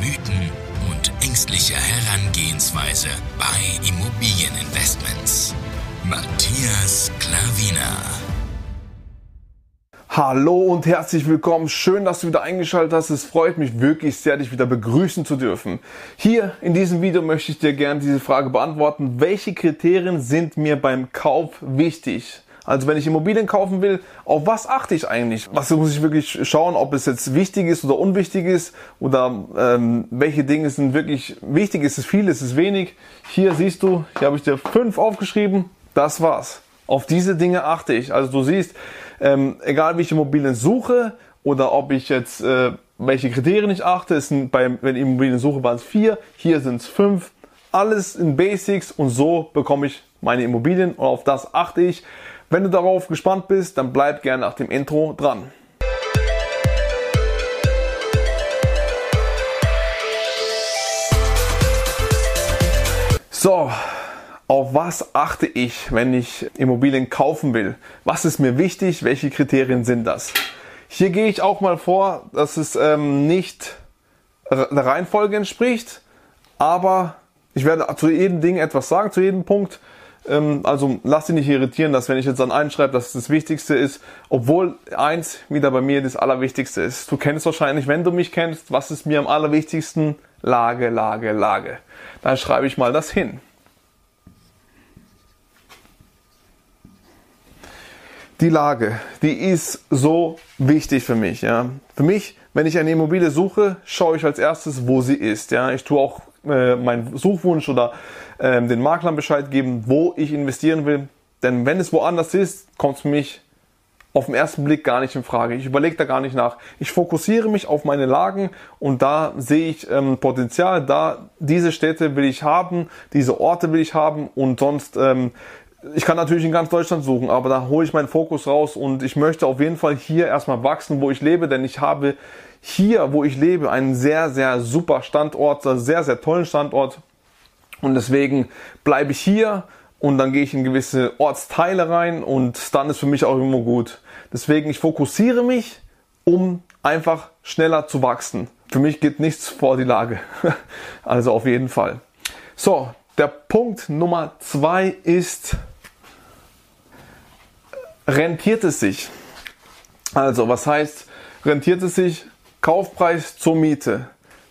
Mythen und ängstlicher Herangehensweise bei Immobilieninvestments. Matthias Klavina. Hallo und herzlich willkommen. Schön, dass du wieder eingeschaltet hast. Es freut mich wirklich sehr, dich wieder begrüßen zu dürfen. Hier in diesem Video möchte ich dir gerne diese Frage beantworten. Welche Kriterien sind mir beim Kauf wichtig? Also wenn ich Immobilien kaufen will, auf was achte ich eigentlich? Was muss ich wirklich schauen, ob es jetzt wichtig ist oder unwichtig ist oder ähm, welche Dinge sind wirklich wichtig? Ist es viel, ist es wenig? Hier siehst du, hier habe ich dir fünf aufgeschrieben. Das war's. Auf diese Dinge achte ich. Also du siehst, ähm, egal wie ich Immobilien suche oder ob ich jetzt äh, welche Kriterien ich achte, es sind bei, wenn ich Immobilien suche, waren es vier, hier sind es fünf. Alles in Basics und so bekomme ich meine Immobilien und auf das achte ich. Wenn du darauf gespannt bist, dann bleib gerne nach dem Intro dran. So, auf was achte ich, wenn ich Immobilien kaufen will? Was ist mir wichtig? Welche Kriterien sind das? Hier gehe ich auch mal vor, dass es ähm, nicht der Reihenfolge entspricht, aber ich werde zu jedem Ding etwas sagen, zu jedem Punkt. Ähm, also lass dich nicht irritieren, dass wenn ich jetzt an einen schreibe, dass das Wichtigste ist, obwohl eins wieder bei mir das Allerwichtigste ist. Du kennst wahrscheinlich, wenn du mich kennst, was ist mir am allerwichtigsten? Lage, Lage, Lage. Dann schreibe ich mal das hin. Die Lage, die ist so wichtig für mich. Ja. Für mich, wenn ich eine Immobilie suche, schaue ich als erstes, wo sie ist. Ja. Ich tue auch äh, meinen Suchwunsch oder äh, den Maklern Bescheid geben, wo ich investieren will. Denn wenn es woanders ist, kommt es für mich auf den ersten Blick gar nicht in Frage. Ich überlege da gar nicht nach. Ich fokussiere mich auf meine Lagen und da sehe ich ähm, Potenzial. Da diese Städte will ich haben, diese Orte will ich haben und sonst ähm, ich kann natürlich in ganz Deutschland suchen, aber da hole ich meinen Fokus raus und ich möchte auf jeden Fall hier erstmal wachsen, wo ich lebe, denn ich habe hier, wo ich lebe, einen sehr, sehr super Standort, sehr, sehr tollen Standort. Und deswegen bleibe ich hier und dann gehe ich in gewisse Ortsteile rein und dann ist für mich auch immer gut. Deswegen, ich fokussiere mich, um einfach schneller zu wachsen. Für mich geht nichts vor die Lage. also auf jeden Fall. So, der Punkt Nummer zwei ist, rentiert es sich? Also, was heißt, rentiert es sich? Kaufpreis zur Miete.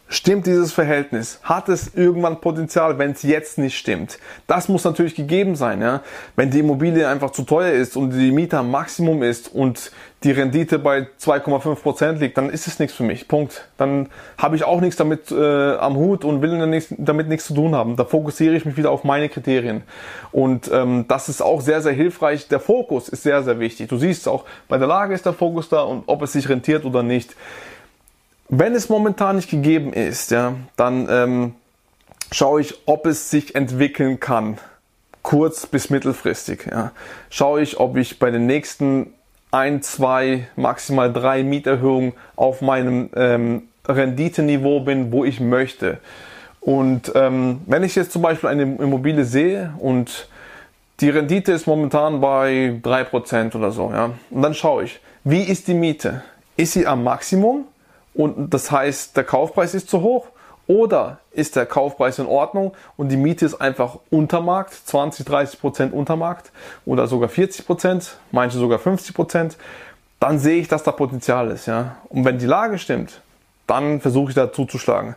Stimmt dieses Verhältnis? Hat es irgendwann Potenzial, wenn es jetzt nicht stimmt? Das muss natürlich gegeben sein. Ja? Wenn die Immobilie einfach zu teuer ist und die Miete am Maximum ist und die Rendite bei 2,5 Prozent liegt, dann ist es nichts für mich. Punkt. Dann habe ich auch nichts damit äh, am Hut und will damit nichts zu tun haben. Da fokussiere ich mich wieder auf meine Kriterien. Und ähm, das ist auch sehr, sehr hilfreich. Der Fokus ist sehr, sehr wichtig. Du siehst auch, bei der Lage ist der Fokus da und ob es sich rentiert oder nicht. Wenn es momentan nicht gegeben ist, ja, dann ähm, schaue ich, ob es sich entwickeln kann, kurz bis mittelfristig. Ja. Schaue ich, ob ich bei den nächsten ein, zwei, maximal drei Mieterhöhungen auf meinem ähm, Renditeniveau bin, wo ich möchte. Und ähm, wenn ich jetzt zum Beispiel eine Immobilie sehe und die Rendite ist momentan bei 3% oder so, ja, und dann schaue ich, wie ist die Miete? Ist sie am Maximum und das heißt, der Kaufpreis ist zu hoch oder ist der Kaufpreis in Ordnung und die Miete ist einfach unter Markt, 20, 30 Prozent unter Markt oder sogar 40 Prozent, manche sogar 50 Prozent, dann sehe ich, dass da Potenzial ist. Ja? Und wenn die Lage stimmt, dann versuche ich da zuzuschlagen.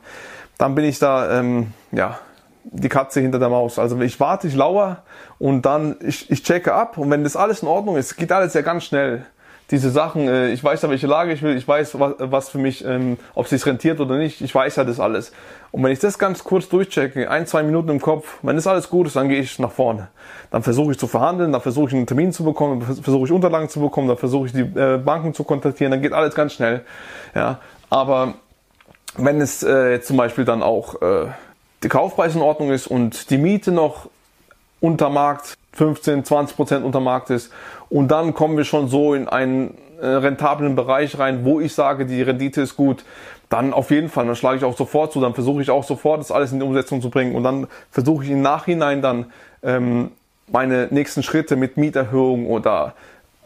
Dann bin ich da, ähm, ja, die Katze hinter der Maus. Also ich warte, ich lauere und dann ich, ich checke ab und wenn das alles in Ordnung ist, geht alles ja ganz schnell diese Sachen, äh, ich weiß ja, welche Lage ich will, ich weiß, was, was für mich, ähm, ob es sich rentiert oder nicht, ich weiß ja das alles. Und wenn ich das ganz kurz durchchecke, ein, zwei Minuten im Kopf, wenn das alles gut ist, dann gehe ich nach vorne. Dann versuche ich zu verhandeln, dann versuche ich einen Termin zu bekommen, dann versuche ich Unterlagen zu bekommen, dann versuche ich die äh, Banken zu kontaktieren, dann geht alles ganz schnell. Ja, aber wenn es äh, zum Beispiel dann auch äh, der Kaufpreis in Ordnung ist und die Miete noch unter Markt, 15, 20 Prozent unter Markt ist. Und dann kommen wir schon so in einen äh, rentablen Bereich rein, wo ich sage, die Rendite ist gut, dann auf jeden Fall, dann schlage ich auch sofort zu, dann versuche ich auch sofort das alles in die Umsetzung zu bringen. Und dann versuche ich im Nachhinein dann ähm, meine nächsten Schritte mit Mieterhöhung oder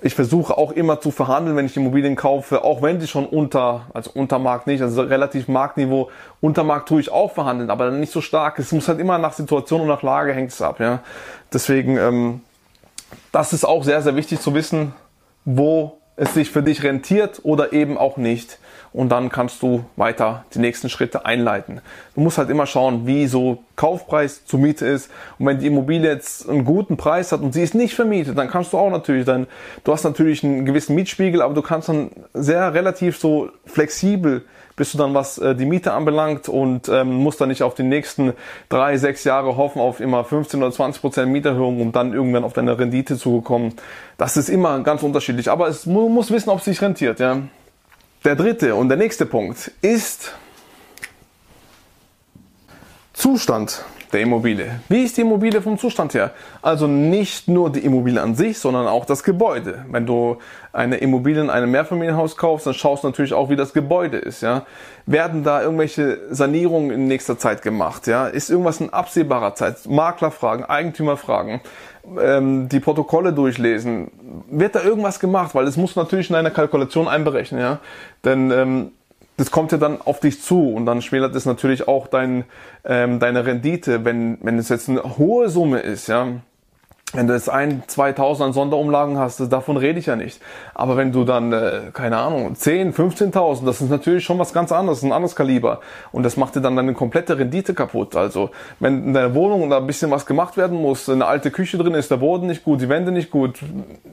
ich versuche auch immer zu verhandeln, wenn ich Immobilien kaufe, auch wenn die schon unter, also unter Markt nicht, also relativ Marktniveau, unter Markt tue ich auch verhandeln, aber dann nicht so stark. Es muss halt immer nach Situation und nach Lage hängt es ab, ja. Deswegen, ähm, das ist auch sehr, sehr wichtig zu wissen, wo es sich für dich rentiert oder eben auch nicht und dann kannst du weiter die nächsten Schritte einleiten. Du musst halt immer schauen, wie so Kaufpreis zur Miete ist und wenn die Immobilie jetzt einen guten Preis hat und sie ist nicht vermietet, dann kannst du auch natürlich dann, du hast natürlich einen gewissen Mietspiegel, aber du kannst dann sehr relativ so flexibel bist du dann, was äh, die Miete anbelangt und ähm, musst dann nicht auf die nächsten drei, sechs Jahre hoffen auf immer 15 oder 20 Prozent Mieterhöhung, um dann irgendwann auf deine Rendite zu kommen. Das ist immer ganz unterschiedlich, aber es muss wissen, ob es sich rentiert, ja. Der dritte und der nächste Punkt ist Zustand der Immobilie. Wie ist die Immobilie vom Zustand her? Also nicht nur die Immobilie an sich, sondern auch das Gebäude. Wenn du eine Immobilie in einem Mehrfamilienhaus kaufst, dann schaust du natürlich auch, wie das Gebäude ist. Ja? Werden da irgendwelche Sanierungen in nächster Zeit gemacht? Ja? Ist irgendwas in absehbarer Zeit? Maklerfragen, Eigentümerfragen, ähm, die Protokolle durchlesen. Wird da irgendwas gemacht? Weil es muss natürlich in einer Kalkulation einberechnen. Ja? Denn ähm, das kommt ja dann auf dich zu und dann schmälert es natürlich auch dein, ähm, deine Rendite, wenn, wenn es jetzt eine hohe Summe ist, ja. Wenn du jetzt ein, 2000 an Sonderumlagen hast, davon rede ich ja nicht. Aber wenn du dann, äh, keine Ahnung, 10, 15.000, das ist natürlich schon was ganz anderes, ein anderes Kaliber. Und das macht dir dann deine komplette Rendite kaputt. Also, wenn in deiner Wohnung da ein bisschen was gemacht werden muss, eine alte Küche drin ist, der Boden nicht gut, die Wände nicht gut,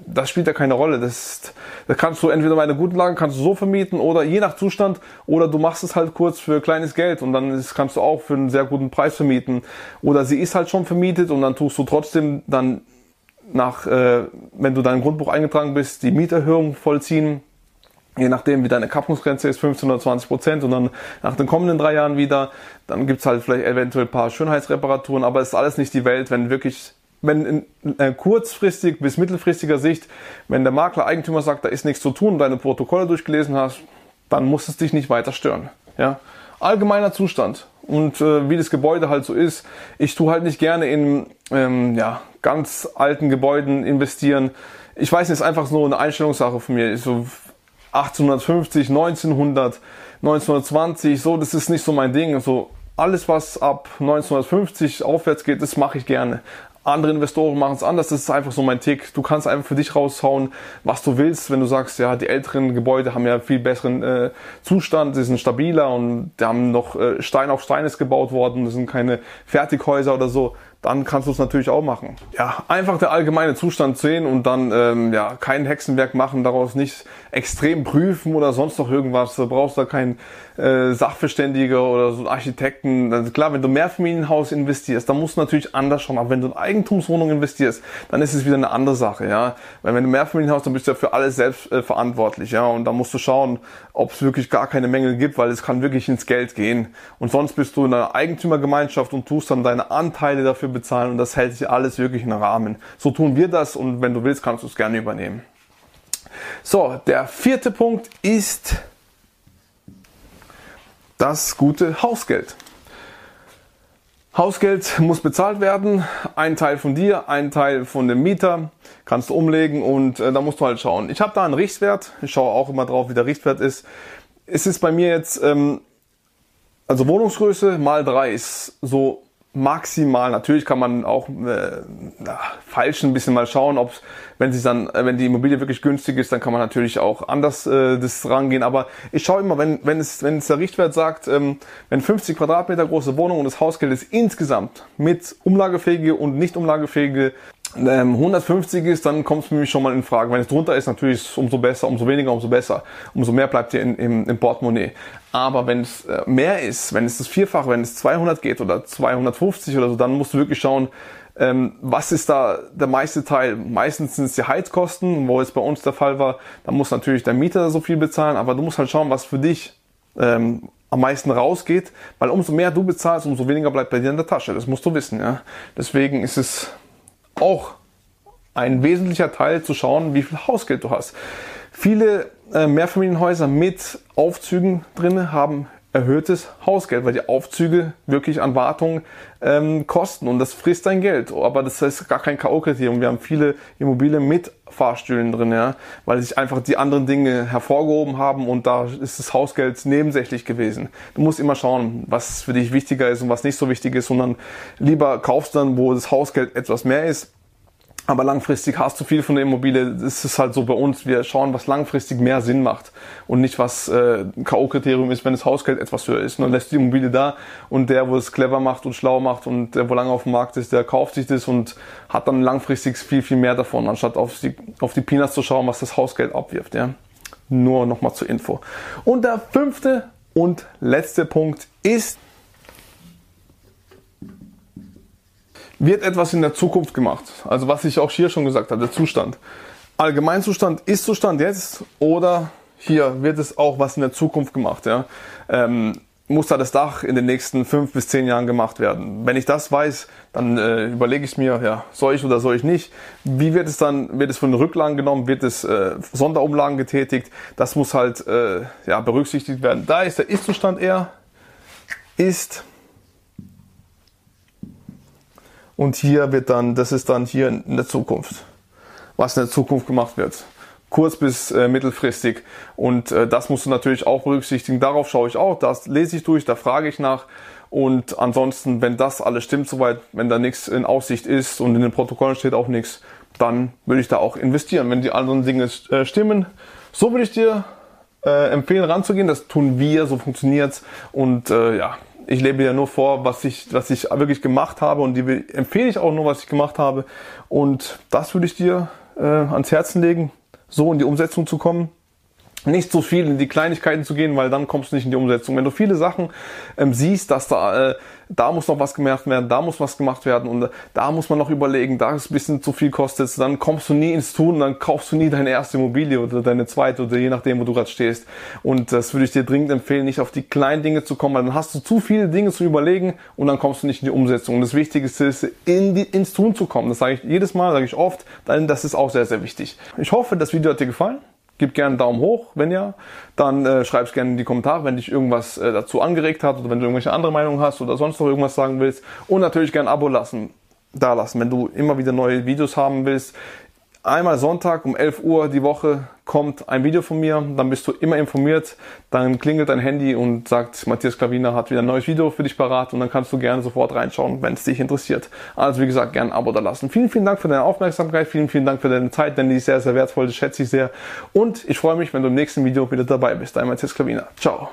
das spielt ja keine Rolle. Das, das kannst du entweder bei einer guten Lage kannst du so vermieten oder je nach Zustand oder du machst es halt kurz für kleines Geld und dann ist, kannst du auch für einen sehr guten Preis vermieten. Oder sie ist halt schon vermietet und dann tust du trotzdem dann nach, äh, wenn du dein Grundbuch eingetragen bist, die Mieterhöhung vollziehen. Je nachdem, wie deine Kappungsgrenze ist, 15 oder 20 Prozent und dann nach den kommenden drei Jahren wieder. Dann gibt's halt vielleicht eventuell ein paar Schönheitsreparaturen, aber es ist alles nicht die Welt, wenn wirklich wenn in äh, kurzfristig bis mittelfristiger Sicht, wenn der Makler Eigentümer sagt, da ist nichts zu tun, deine Protokolle durchgelesen hast, dann muss es dich nicht weiter stören. Ja? Allgemeiner Zustand und äh, wie das Gebäude halt so ist. Ich tue halt nicht gerne in ähm, ja, ganz alten Gebäuden investieren. Ich weiß nicht, ist einfach so eine Einstellungssache von mir. So 1850, 1900, 1920, so, das ist nicht so mein Ding. So alles, was ab 1950 aufwärts geht, das mache ich gerne. Andere Investoren machen es anders. Das ist einfach so mein Tick. Du kannst einfach für dich raushauen, was du willst. Wenn du sagst, ja, die älteren Gebäude haben ja viel besseren äh, Zustand, sie sind stabiler und die haben noch äh, Stein auf Stein ist gebaut worden. Das sind keine Fertighäuser oder so dann kannst du es natürlich auch machen. Ja, einfach der allgemeine Zustand sehen und dann ähm, ja kein Hexenwerk machen, daraus nicht extrem prüfen oder sonst noch irgendwas. Du brauchst da keinen äh, Sachverständiger oder so einen Architekten. Also klar, wenn du Mehrfamilienhaus investierst, dann musst du natürlich anders schauen. Aber wenn du in Eigentumswohnung investierst, dann ist es wieder eine andere Sache, ja. Weil wenn du Mehrfamilienhaus, dann bist du ja für alles selbst äh, verantwortlich, ja. Und da musst du schauen, ob es wirklich gar keine Mängel gibt, weil es kann wirklich ins Geld gehen. Und sonst bist du in einer Eigentümergemeinschaft und tust dann deine Anteile dafür bezahlen und das hält sich alles wirklich in Rahmen. So tun wir das und wenn du willst, kannst du es gerne übernehmen. So, der vierte Punkt ist das gute Hausgeld. Hausgeld muss bezahlt werden, ein Teil von dir, ein Teil von dem Mieter, kannst du umlegen und äh, da musst du halt schauen. Ich habe da einen Richtwert, ich schaue auch immer drauf, wie der Richtwert ist. Es ist bei mir jetzt, ähm, also Wohnungsgröße mal drei ist so maximal. Natürlich kann man auch äh, falsch ein bisschen mal schauen, ob wenn sie dann, äh, wenn die Immobilie wirklich günstig ist, dann kann man natürlich auch anders äh, das rangehen. Aber ich schaue immer, wenn wenn es wenn es der Richtwert sagt, ähm, wenn 50 Quadratmeter große Wohnung und das Hausgeld ist insgesamt mit umlagefähige und nicht umlagefähige 150 ähm, ist, dann kommt es für mich schon mal in Frage. Wenn es drunter ist, natürlich umso besser, umso weniger, umso besser. Umso mehr bleibt dir in, im, im Portemonnaie. Aber wenn es äh, mehr ist, wenn es das Vierfache, wenn es 200 geht oder 250 oder so, dann musst du wirklich schauen, ähm, was ist da der meiste Teil? Meistens sind es die Heizkosten, wo es bei uns der Fall war. Da muss natürlich der Mieter so viel bezahlen, aber du musst halt schauen, was für dich ähm, am meisten rausgeht, weil umso mehr du bezahlst, umso weniger bleibt bei dir in der Tasche. Das musst du wissen. Ja? Deswegen ist es auch ein wesentlicher Teil zu schauen, wie viel Hausgeld du hast. Viele äh, Mehrfamilienhäuser mit Aufzügen drin haben erhöhtes Hausgeld, weil die Aufzüge wirklich an Wartung ähm, kosten und das frisst dein Geld. Aber das ist gar kein K.O.-Kriterium. Wir haben viele Immobilien mit Fahrstühlen drin, ja, weil sich einfach die anderen Dinge hervorgehoben haben und da ist das Hausgeld nebensächlich gewesen. Du musst immer schauen, was für dich wichtiger ist und was nicht so wichtig ist, sondern lieber kaufst dann, wo das Hausgeld etwas mehr ist aber langfristig hast du viel von der Immobilie. Das ist halt so bei uns. Wir schauen, was langfristig mehr Sinn macht und nicht was äh, K.O.-Kriterium ist, wenn das Hausgeld etwas höher ist. Und dann lässt die Immobilie da und der, wo es clever macht und schlau macht und der, wo lange auf dem Markt ist, der kauft sich das und hat dann langfristig viel, viel mehr davon, anstatt auf die, auf die Peanuts zu schauen, was das Hausgeld abwirft. Ja? Nur nochmal zur Info. Und der fünfte und letzte Punkt ist, wird etwas in der Zukunft gemacht. Also was ich auch hier schon gesagt habe, der Zustand. Allgemeinzustand ist Zustand jetzt oder hier wird es auch was in der Zukunft gemacht. Ja? Ähm, muss da das Dach in den nächsten fünf bis zehn Jahren gemacht werden. Wenn ich das weiß, dann äh, überlege ich mir, ja, soll ich oder soll ich nicht? Wie wird es dann, wird es von Rücklagen genommen, wird es äh, Sonderumlagen getätigt? Das muss halt äh, ja, berücksichtigt werden. Da ist der Ist-Zustand eher, ist und hier wird dann, das ist dann hier in der Zukunft, was in der Zukunft gemacht wird. Kurz bis äh, mittelfristig. Und äh, das musst du natürlich auch berücksichtigen. Darauf schaue ich auch, das lese ich durch, da frage ich nach. Und ansonsten, wenn das alles stimmt soweit, wenn da nichts in Aussicht ist und in den Protokollen steht auch nichts, dann würde ich da auch investieren, wenn die anderen Dinge äh, stimmen. So würde ich dir äh, empfehlen, ranzugehen. Das tun wir, so funktioniert's. Und äh, ja, ich lebe ja nur vor, was ich, was ich wirklich gemacht habe und die empfehle ich auch nur, was ich gemacht habe. Und das würde ich dir äh, ans Herzen legen, so in die Umsetzung zu kommen nicht so viel in die Kleinigkeiten zu gehen, weil dann kommst du nicht in die Umsetzung. Wenn du viele Sachen ähm, siehst, dass da, äh, da muss noch was gemacht werden, da muss was gemacht werden und äh, da muss man noch überlegen, da ist ein bisschen zu viel kostet, dann kommst du nie ins Tun, dann kaufst du nie deine erste Immobilie oder deine zweite oder je nachdem, wo du gerade stehst. Und das würde ich dir dringend empfehlen, nicht auf die kleinen Dinge zu kommen, weil dann hast du zu viele Dinge zu überlegen und dann kommst du nicht in die Umsetzung. Und das Wichtigste ist, in die, ins Tun zu kommen. Das sage ich jedes Mal, sage ich oft, denn das ist auch sehr, sehr wichtig. Ich hoffe, das Video hat dir gefallen. Gib gerne einen Daumen hoch, wenn ja. Dann äh, schreib es gerne in die Kommentare, wenn dich irgendwas äh, dazu angeregt hat oder wenn du irgendwelche andere Meinungen hast oder sonst noch irgendwas sagen willst. Und natürlich gerne ein Abo lassen, da lassen, wenn du immer wieder neue Videos haben willst einmal Sonntag um 11 Uhr die Woche kommt ein Video von mir, dann bist du immer informiert, dann klingelt dein Handy und sagt, Matthias Klaviner hat wieder ein neues Video für dich parat und dann kannst du gerne sofort reinschauen, wenn es dich interessiert. Also wie gesagt, gerne ein Abo da lassen. Vielen, vielen Dank für deine Aufmerksamkeit, vielen, vielen Dank für deine Zeit, denn die ist sehr, sehr wertvoll, das schätze ich sehr und ich freue mich, wenn du im nächsten Video wieder dabei bist. Dein Matthias Klaviner. Ciao.